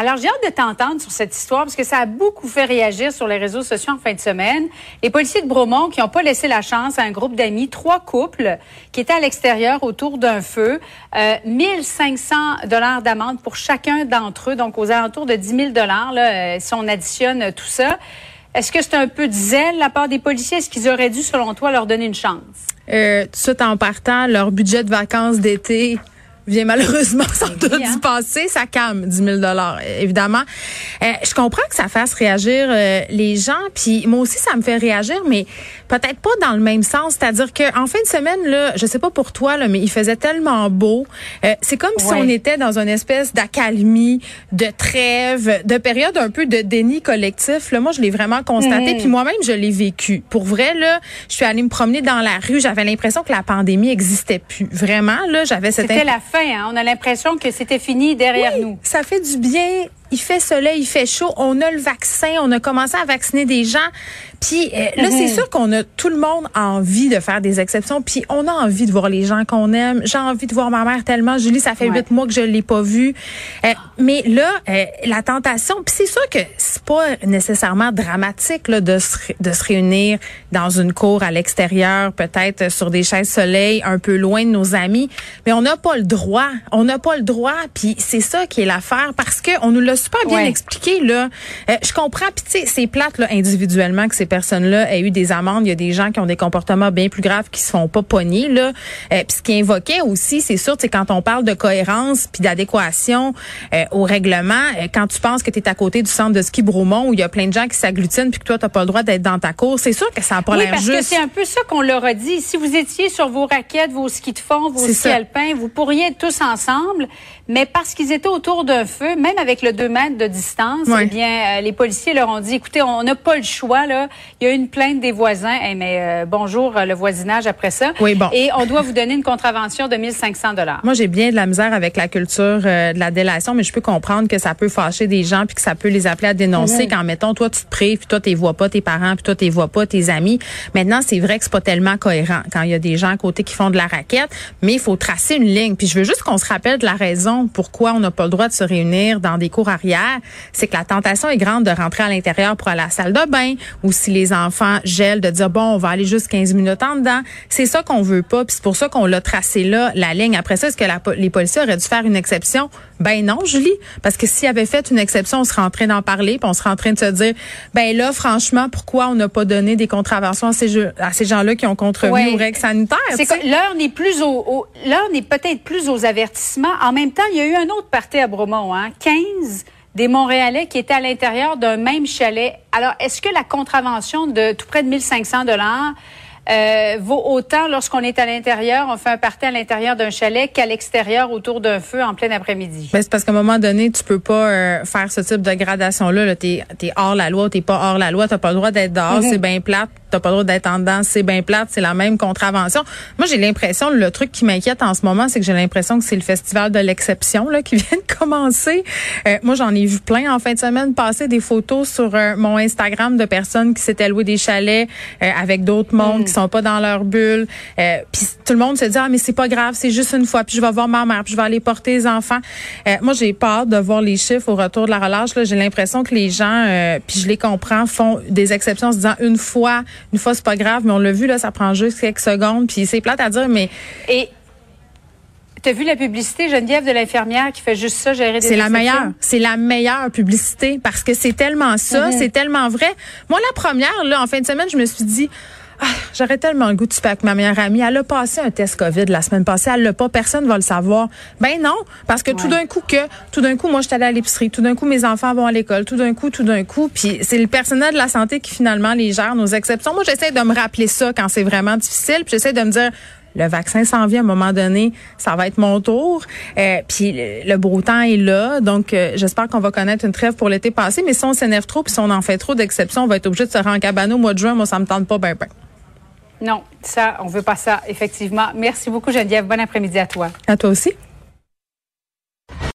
Alors, j'ai hâte de t'entendre sur cette histoire parce que ça a beaucoup fait réagir sur les réseaux sociaux en fin de semaine. Les policiers de Bromont qui n'ont pas laissé la chance à un groupe d'amis, trois couples qui étaient à l'extérieur autour d'un feu, euh, 1500 dollars d'amende pour chacun d'entre eux, donc aux alentours de 10 000 dollars euh, si on additionne tout ça. Est-ce que c'est un peu de zèle de la part des policiers? Est-ce qu'ils auraient dû, selon toi, leur donner une chance? Euh, tout ça en partant, leur budget de vacances d'été vient malheureusement sans doute hein? du passé, ça calme 10 000 évidemment. Euh, je comprends que ça fasse réagir euh, les gens, puis moi aussi ça me fait réagir, mais peut-être pas dans le même sens. C'est-à-dire qu'en fin de semaine, là, je sais pas pour toi, là, mais il faisait tellement beau. Euh, c'est comme si on était dans une espèce d'accalmie, de trêve, de période un peu de déni collectif. Là, moi, je l'ai vraiment constaté, Mhm. puis moi-même, je l'ai vécu. Pour vrai, là, je suis allée me promener dans la rue, j'avais l'impression que la pandémie existait plus. Vraiment, là, j'avais cette C'était la fin, hein? On a l'impression que c'était fini derrière oui, nous. Ça fait du bien. Il fait soleil, il fait chaud. On a le vaccin. On a commencé à vacciner des gens. Puis euh, là, c'est sûr qu'on a tout le monde envie de faire des exceptions. Puis on a envie de voir les gens qu'on aime. J'ai envie de voir ma mère tellement. Julie, ça fait Ouais. huit mois que je l'ai pas vue. Euh, mais là, euh, la tentation. Puis c'est sûr que c'est pas nécessairement dramatique là, de se de se réunir dans une cour à l'extérieur, peut-être sur des chaises soleil, un peu loin de nos amis. Mais on n'a pas le droit. On n'a pas le droit. Puis c'est ça qui est l'affaire parce que on nous l'a super bien Ouais. expliqué là. Euh, je comprends. Puis tu sais, c'est plate là individuellement que ces personnes-là aient eu des amendes. Il y a des gens qui ont des comportements bien plus graves qui se font pas pogner là. Euh, puis ce qui invoquait aussi, c'est sûr, c'est quand on parle de cohérence puis d'adéquation euh, au règlement, euh, quand tu penses que tu es à côté du centre de ski Bromont où il y a plein de gens qui s'agglutinent puis que toi t'as pas le droit d'être dans ta cour, c'est sûr que ça n'a pas Oui, l'air parce que juste. c'est un peu ça qu'on leur a dit. Si vous étiez sur vos raquettes, vos skis de fond, vos skis alpins, vous pourriez être tous ensemble. Mais parce qu'ils étaient autour d'un feu, même avec le 2 mètres de distance, eh bien, euh, les policiers leur ont dit, écoutez, on n'a pas le choix, là. Il y a eu une plainte des voisins. Eh, mais euh, bonjour, euh, le voisinage après ça. Oui, bon. Et on doit vous donner une contravention de 1500 dollars. Moi, j'ai bien de la misère avec la culture euh, de la délation, mais je peux comprendre que ça peut fâcher des gens puis que ça peut les appeler à dénoncer quand, mettons, toi, tu te prives puis toi, tu vois pas tes parents puis toi, tu vois pas tes amis. Maintenant, c'est vrai que c'est pas tellement cohérent quand il y a des gens à côté qui font de la raquette, mais il faut tracer une ligne. Puis je veux juste qu'on se rappelle de la raison pourquoi on n'a pas le droit de se réunir dans des cours arrière. C'est que la tentation est grande de rentrer à l'intérieur pour aller à la salle de bain ou si les enfants gèlent, de dire, bon, on va aller juste 15 minutes en dedans. C'est ça qu'on veut pas. Puis c'est pour ça qu'on l'a tracé là, la ligne. Après ça, est-ce que la les policiers auraient dû faire une exception? Ben non, Julie. Parce que s'ils avaient fait une exception, on serait en train d'en parler, puis on serait en train de se dire, ben là, franchement, pourquoi on n'a pas donné des contraventions à ces, jeux- à ces gens-là qui ont contrevenu Ouais. aux règles sanitaires? C'est que l'heure n'est plus au, au- l'heure n'est peut-être plus aux avertissements. En même temps, il y a eu un autre party à Bromont, hein, 15 des Montréalais qui étaient à l'intérieur d'un même chalet. Alors, est-ce que la contravention de tout près de 1500 dollars euh, vaut autant lorsqu'on est à l'intérieur, on fait un party à l'intérieur d'un chalet qu'à l'extérieur autour d'un feu en plein après-midi? Ben, c'est parce qu'à un moment donné, tu peux pas euh, faire ce type de gradation-là. Là. T'es es hors la loi, t'es pas hors la loi, t'as pas le droit d'être dehors, c'est bien plate. T'as pas le droit d'être en dedans, c'est bien plate, c'est la même contravention. Moi, j'ai l'impression, le truc qui m'inquiète en ce moment, c'est que j'ai l'impression que c'est le festival de l'exception là qui vient de commencer. Euh, moi, j'en ai vu plein en fin de semaine passer des photos sur euh, mon Instagram de personnes qui s'étaient louées des chalets euh, avec d'autres mondes qui sont pas dans leur bulle. Euh, puis tout le monde se dit ah mais c'est pas grave, c'est juste une fois, puis je vais voir ma mère, puis je vais aller porter les enfants. Euh, moi, j'ai peur de voir les chiffres au retour de la relâche. Là, j'ai l'impression que les gens, euh, puis je les comprends, font des exceptions en se disant une fois, une fois c'est pas grave, mais on l'a vu là, ça prend juste quelques secondes, puis c'est plate à dire, mais Et tu as vu la publicité, Geneviève, de l'infirmière qui fait juste ça, gérer des C'est la meilleure. C'est la meilleure publicité parce que c'est tellement ça, c'est tellement vrai. Moi, la première, là, en fin de semaine, je me suis dit, ah, j'aurais tellement le goût de avec ma meilleure amie. Elle a passé un test COVID la semaine passée. Elle l'a pas. Personne va le savoir. Ben non. Parce que tout d'un coup que, tout d'un coup, moi, je suis allée à l'épicerie. Tout d'un coup, mes enfants vont à l'école. Tout d'un coup, tout d'un coup. Puis c'est le personnel de la santé qui finalement les gère nos exceptions. Moi, j'essaie de me rappeler ça quand c'est vraiment difficile. Puis j'essaie de me dire, le vaccin s'en vient à un moment donné, ça va être mon tour. Euh, puis le, le beau temps est là, donc euh, j'espère qu'on va connaître une trêve pour l'été passé. Mais si on s'énerve trop, puis si on en fait trop d'exceptions, on va être obligé de se rendre en cabane au mois de juin. Moi, ça me tente pas ben ben. Non, ça, on veut pas ça, effectivement. Merci beaucoup, Geneviève. Bon après-midi à toi. À toi aussi.